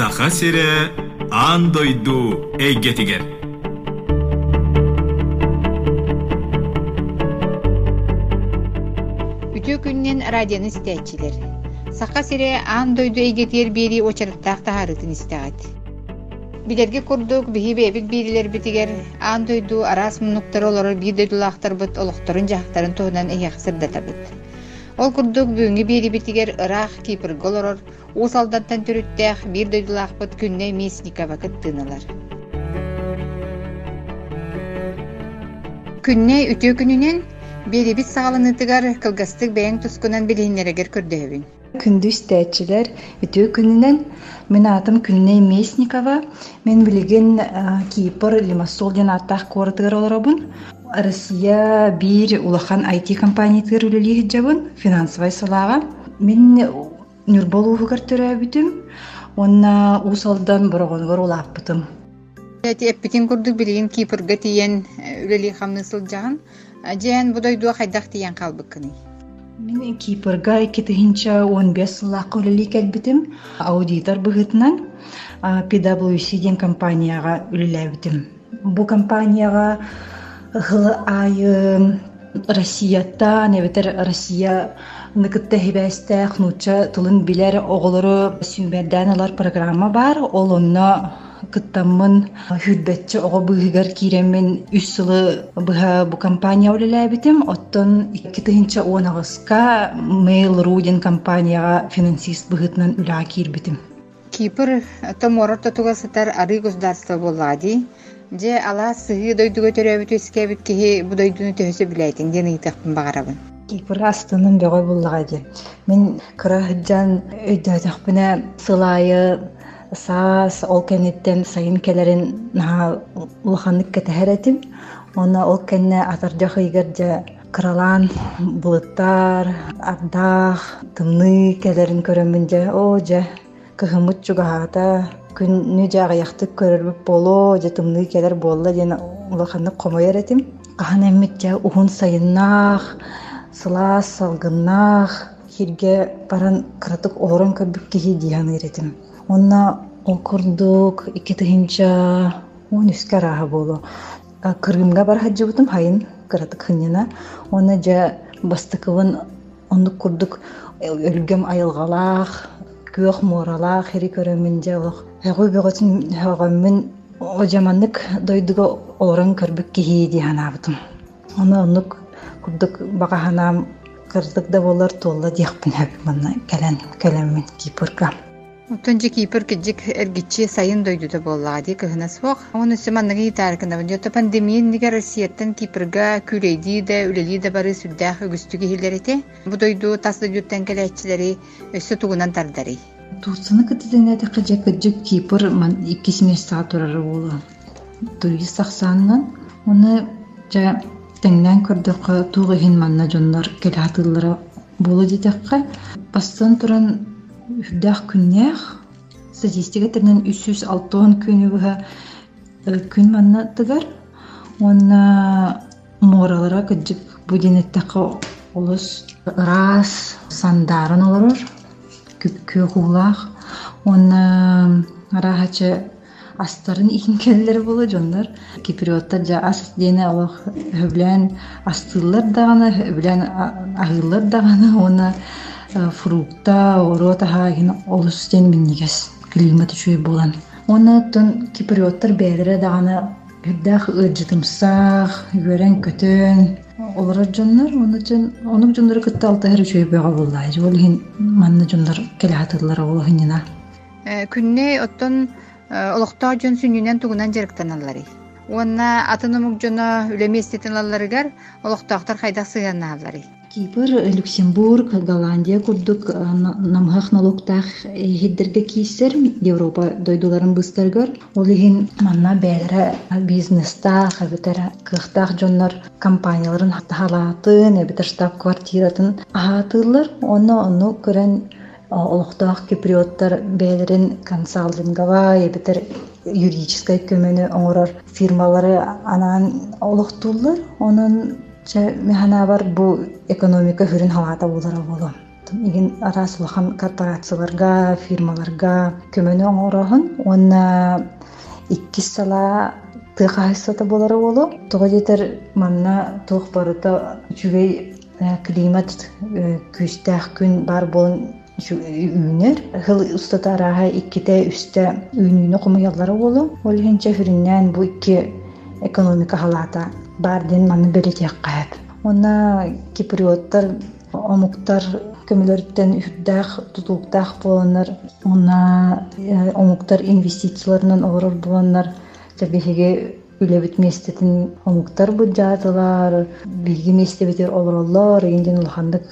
саха сире аан дойду эйгетигер Үтө күннен радионы истәчилер. Саха сире аан дойду эйгетер бери очарыктаах тахарытын истәгат. Билерге курдук биһи бэбик биирилер битигер аан дойду араас мунуктар олорор бир дойдулаахтар быт олохторун жахтарын туһунан эйях сырдатабыт. Ол курдук бүгүнгү бири битигер ыраах кипирге олорор уусалдаттан түрүттээх бир дойдулаахпыт күнне Месникова кыттыналар. Күнне үтө күнүнен беребит сагалынытыгар кылгастык бэйэң тускунан билииннерегер көрдөһөбүн. күндүз тәчилер үтүү күнүнен мен атым күнне Месникова мен билген а, Кипр Лимассол ден аттах куортыгар олоробун Россия бир улахан IT компаниятыр үлелиһи жабын финансовай салаага мен Нюрболуугар төрөбүтүм онна усалдан борогонгор улааппытым Эти эппитин курдук билигин Кипрга тиен үлели хамны сылжаган. Жен будой дуа хайдах тиен калбыккыны. Мен Кипрга икитихинча 15 сыллаакка үлели келбитим аудитор быгытынан а, PwC ден компанияга үлелебитим бу айы Россиятта небетер Россия ныкытта хибәстә хнуча тылын билер оголору сүмбердән алар программа бар. Ол онно кыттаммын хүрбетче ого быыгар киремен үс сылы быха бу компания үлеләбитим оттон икки тыһынча уонагыска Mail.ru ден компанияга финансист быгытынан үлаа киирбитим Кипр томорор тотуга сытар ары государство боллади. Же ала сыгы дойдуга төрөбүт өскебит кихи бу дойдуну төһөсө билетин ден ыйтакпын багарабын. Кипр астынын бөгөй буллага ди. Мен кырахыджан өйдөтөхпүнө сылайы саас ол кенеттен сайын келерин наha улаханнык кетеһеретим. Оны ол кенне атардах ыйгыржа кыралан булыттар, ардах, тымны келерин көрөмүн же, о же кыһымыт чугаһаата күннү жаага яхтык көрөрбүп боло же тымны келер болла диэн улаханнык комойор этим. Кахан эммит же ухун сайыннаах, сылаас салгыннаах, хирге баран кыратык олорон көрбүк киһи дихан иретим. Онна ол курдук икки он үскө арааһа болу. А, Кыргымга барахаджыбытым хайын кыратык хыннена. Оны же бастыкыбын оннук курдук өлгөм айылгалаах, күөх муоралаах хири көрөмүн же олох. Хэгой бөгөтүн хэгөммүн ожаманнык дойдуга олорон көрбүк киһи диһанаабытым. Оны оннук курдук багаһанаам кырдык да болар туолла диэхпин хэп манна кэлэн кэлэммин кипырга. Утон же Кипр киджик эргичи сайын дойдуда боллади кыһына суох. Оны сыманныгы итаркына бу пандемия нигер Россияттан Кипрга күрейди да үлели да бары сүддах өгүстүгү хиллерите. Бу дойду таслы жуттан келечилери өссө тугунан тардари. Туусыны кытыдына да кыжа кыжык Кипр ман иккис места турары болу. Турист саксаннан оны жа теңнен көрдөккө тугыһин манна жоннор келатыллары болу дитекке. Бастан туран үрдах күннях статистика тернен 306 күнү буга күн манна тыгар. Онна моралара кыжык будинеттеке олус раз сандарын олорор күпкө хулах оны арахачы астарын ихин келлер болу жондар киприоттар жа ас дене олох хөблен астылар дагана хөблен агылар дагана оны фрукта орота хагин олус ден миннигес климат үчүй болан оны тон киприоттар бээлере дагана үрдах ыджытымсах үөрен көтөн оны жон онук жоннор кытта ол хин манна жоннор келатылар ол хинина Күнне оттон олохтоо жон сүннүнен тугунан жарыктаналлары. Уонна атынымык жона үлеместетин алларыгар олохтоохтар хайдах. Кипр, Люксембург, Голландия курдук намхах налогтах хиддерге кийсер Европа дойдуларын быстаргар. Ол ихин манна бәлері бизнестах, әбітер кыхтах жоннор компанияларын халатын, әбітер штаб квартиратын ахатылар. Оны оны көрен олохтоох киприоттар бээлерин консалтингава эбитер юридической көмөнү оңорор фирмалары анан олохтуулар онун механа бар бу экономика хүрүн халаата булара болу игин араас улахан корпорацияларга фирмаларга көмөнү оҥороһун уонна икки сала тыахаһыссата болары болу тоҕо диэтер манна туох барыта үчүгэй э, климат э, күүстээх күн бар болун үүнер хыл устата арааһа икките үстэ үүнүүнү хумуяллары болу ол хинче хүрүннээн бу икки экономика халаата бар диэн манны белетиэккаат уонна киприоттар омуктар көмөлөрүттен үрдээх тутууктаах буоланнар уонна э, омуктар инвестицияларынан олорор буоланнар табиһиги үлэбит местетин омуктар буджаатылар биги местебитер олороллор индин улахандык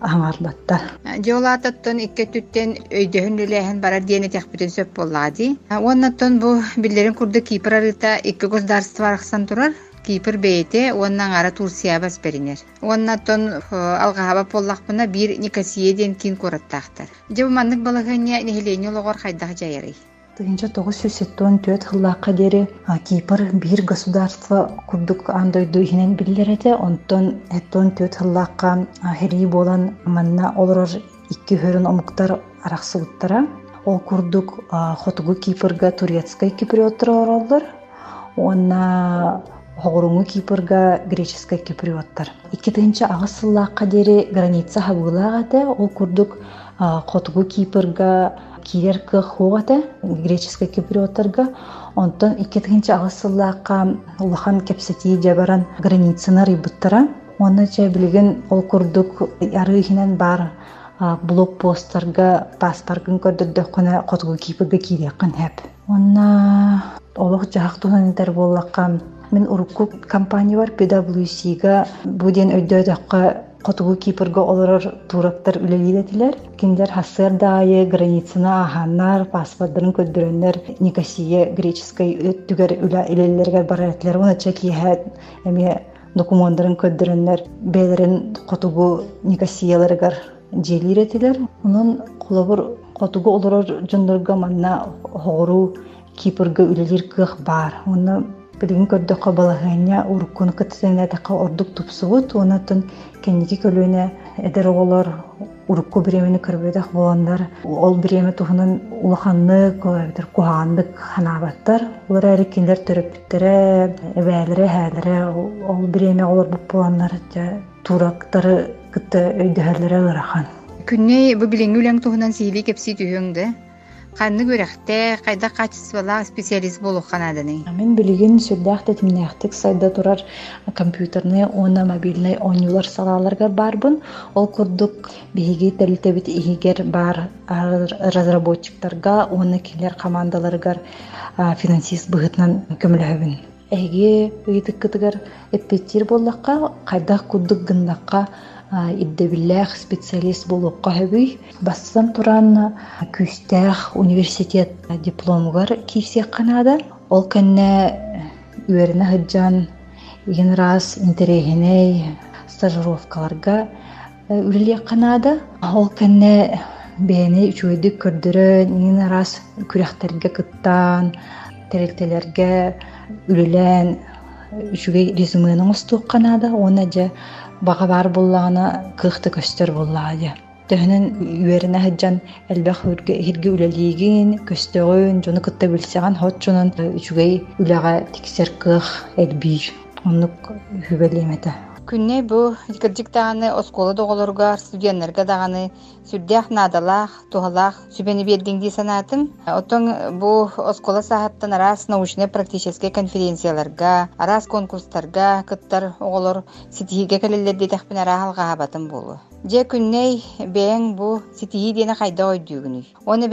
аңарбаттар Жолаататтон икке түттен өйдөһүн үлээһин барар диэни тяхпытын сөп боллаади. Уоннаттон бу биллерин курда Кипр арыта икки государство арахсан турар. Кипр бейте уоннан ара Турция бас беринер. Уоннаттон алгаһаба поллахпына бир Никосия ден кин кораттаахтар. Жабы маннык балаһыня нехилени ологор хайдах жайырый. Тыгынча тоғыз жүз сеттон төт хыллааққа дери Кипр бир государство курдук андойду ихинен биллерете онтон эттон төт хыллааққа хери болан манна олорор икки хөрүн омуктар арахсыбыттара ол курдук хотугу Кипрга турецкай киприоттар ороллар онна Хоғыруңу Кипрга греческой киприоттар. Икки тыгынча агыс сыллааққа дери граница хабылаагате ол курдук хотугу Кипрга кирер кых хугата греческий киприоттарга. Онтон иккетигинче агысыллаакка улахан кепсети жабаран границаны рыбыттара оны че билген ол курдук арыыхинен бар а, блокпосттарга паспаргын көрдөрдөккүнэ котугу кипрге кирияккын хэп онна олох жаактуунанитер боллакка мен урукку компания бар PwC-га бу диэн өйдөөдөккө Хотугу Кипрга олорор турактар үлелидетилер. Киндер хассыр дайы границына аханнар, паспорттарын көддөрөннөр Никосия греческой өттүгер үле илелерге баратлар. Уна чекиһәт эми документтарын көддөрөннөр бәлерин Хотугу Никосияларыгар желиретилер. Унун кулабыр Хотугу олорор жондорга манна хору Кипрга үлелер кых бар. Уна Билигин көрдөккө балаһыня уруккуну кытсыына така ордук тупсубут онатын кенники көлүнө эдер оголор урукку биремини көрбөдөх болондар ол биреме туһунан улаханнык битер кухаандык ханаабаттар. Улар эри кинилер төрөппүттере эбээлере хээлере ол биреме олорбуп болоннар турактары кытта өйдөһөрлере ырахан Күнне бу сиһили кепси түһөңдө. Канны көрәхтә, кайда качествола специалист болух канаданы. Мен билигин сүрдәхтә тимнәхтик сайда турар компьютерны, оны мобильный ойнулар салаларга барбын. Ол курдук биһиги телтебит игер бар ар- разработчиктарга, оны килер командаларга а, финансист быгытнан көмөлөбүн. Эге ыйтык кытыгар эппеттир боллакка, кайда курдук гындакка а, иддебиллэх специалист болуққа хөбүй. Бассам туран күстәх университет дипломугар кийсек канада. Ол кэнне үеріне хыджан иген раз интерегеней стажировкаларга үлелек канада. Ол кэнне бэни үчүөдүк көрдөрөн иген раз күрәхтерге кыттан, терелтелерге үлелен үчүгэй резюменің устук канада. Оны же бага бар буллагана кыхты көстөр буллаадя. Төһөнөн үеріне хыджан элбэх хирге үлелигин, көстөгөн, жону кытта билсеган хот жонун үчүгэй үлага тиксер кых элбир. Оннук. Күнне бу кырдьык даганы оскола доголорга, студентлерге даганы сүрдэх надалах, тухалах сүбени бердиң ди санаатым. Отон бу оскола саһаттан арас научно практический конференцияларга, арас конкурстарга кыттар оголор ситиһиге келелер ди тахпин ара халгаабатым болу. Же күнней бэйэн бу ситиһи диэне хайда ойдуугуну. Оны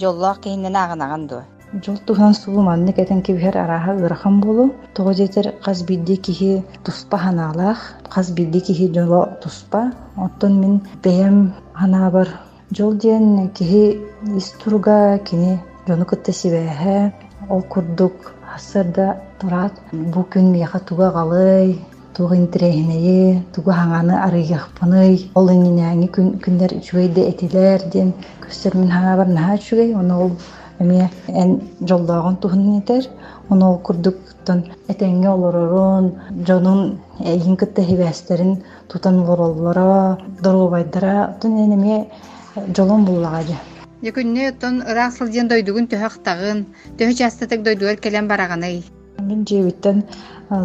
жоллоох киһиннен агынаган дуо. Жол тухан суу манны кетен кибихер араха ырахан болу. Того жетер каз бидди кихи туспа ханаалах, каз бидди кихи жоло туспа. Оттон мен бэйэм ханаа бар. Жол диэн кихи истурга кини жону кытта сибэхэ. Ол курдук хасырда турат. Бу күн мияха туга ол эмие эн жолдоогон туһун этер ону ол курдуктан этеңге олорорун жонун эйин кытта хибэстерин тутан олороллоро дорубайдара тун энеме жолон буллагаja Якүнне оттон ыраак сылдьан дойдугун төһөктагын, төһө частатык дойдугар келен бараганай. Мен жебиттен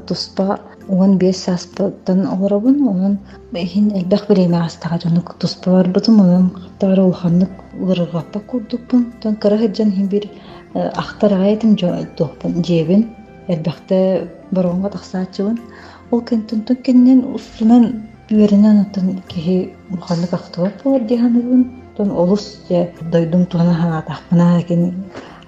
туспа уон бес саспытын олоробун онун хин элбэх биреме астага жонук туспа барбытым онун тагыр улханнык ырыгаппа курдукпун тон кыра хыджан хин бир ахтарага этим тухпун жебин элбэхте боронго тахсаачыбын. Ол кентунтун кеннен устунан үөринен атын киһи улханнык ахтыбап болар диһаныбын. Тон олус же дойдум туна хаатахпына кен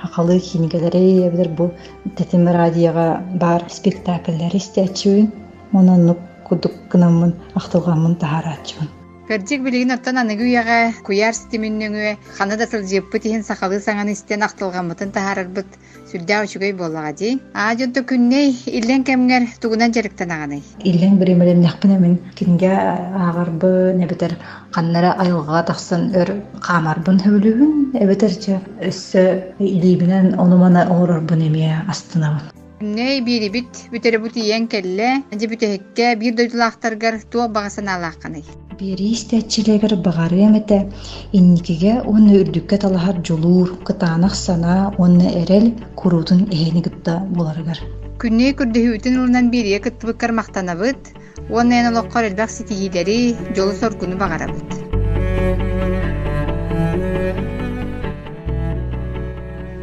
акалы хинигелери эбилер бу тетим радиога бар спектакльлер истечүн онон кудук кынамын ахтылгамын тахараачыбын Кырдик билигин оттон аныгы уяга куяр стиминнөңүө хана да сылжыппыт иһин сахалы саңан истен ахтылгаммытын тахарарбыт сүрдää учугай буоллаҕа дии. Аа дьонто күнней иллен кемҥер тугунан жарыктан аҕаный Иллен биремелен яхпына мен кинге ағарбы небетер қаннара айылға тахсан өр қамарбын хөбүлүбүн эбетерче өссө илибинен онумана оорорбун эмие астынабын күнней биирибит бүтеребут ийен келле же бүтэһикке биир дойдулаахтаргар туох багасан алаакканый Бери истәчилегер багары эмете инникиге уонна үрдүккэ талахар жулуур кытаанах сана уонна эрел курутун эһени гытта буларыгар. күнней күрдөһүүтүн улунан биирие кыттыбыккар мактанабыт уонна эн олоккор элбэх ситиилери жолу соргуну багарабыт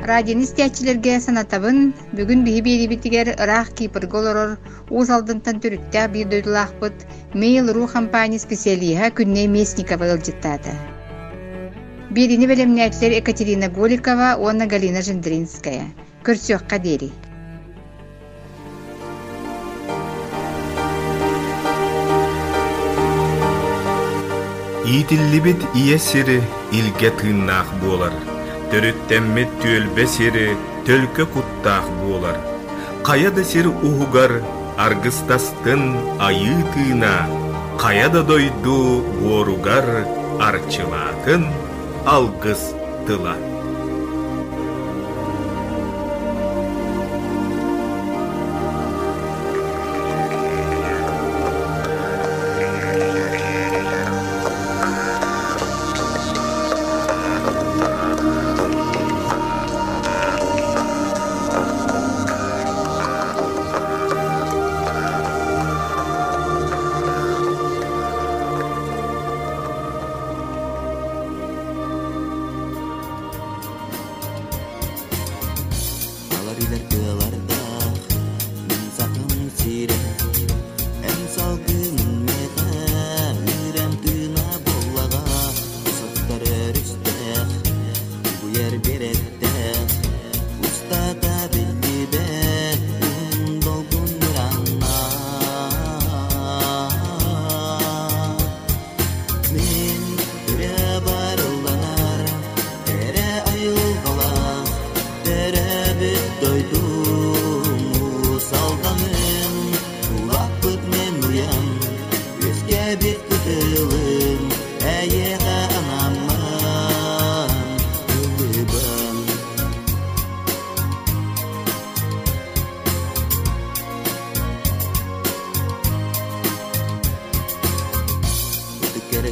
радион истиячилерге санатабын. Бүгүн биһи биэрибитигер ыраах киипырга олорор уус алдынтан биир дойдулаахпыт мейл ру компания специалиха күнней местникова ылдьыттаата биирини белемнээтлер екатерина голикова уонна галина жендринская көрсүөхха диэри Иитиллибит ие сири илге тыыннаах буолар. Төрүттэммит түөлбе сири төлкө куттаах буолар. Каяда сир уһугар аргыстастын айыы тыына. Каяда дойду буоругар арчылаатын алгыс тыла.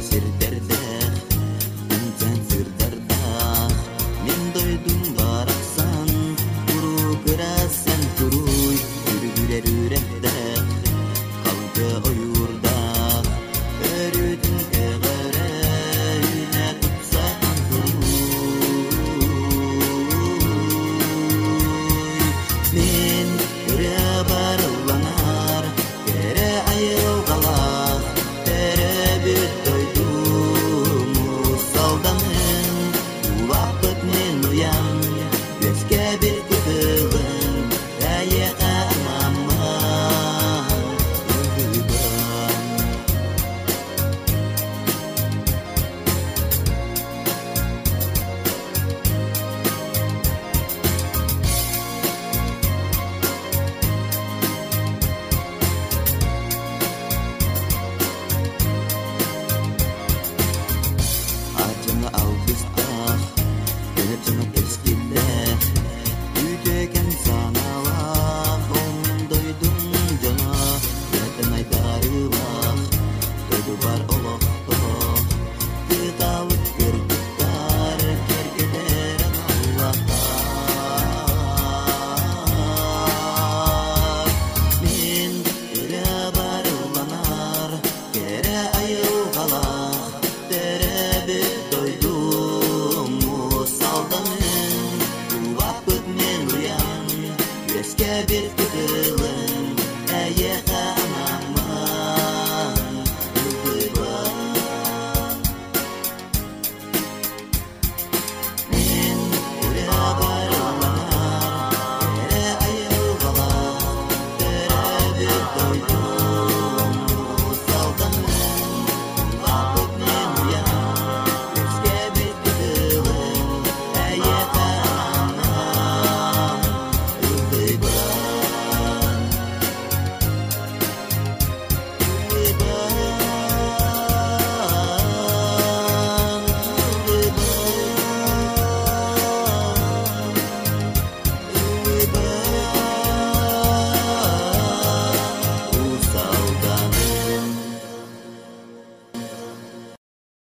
decirte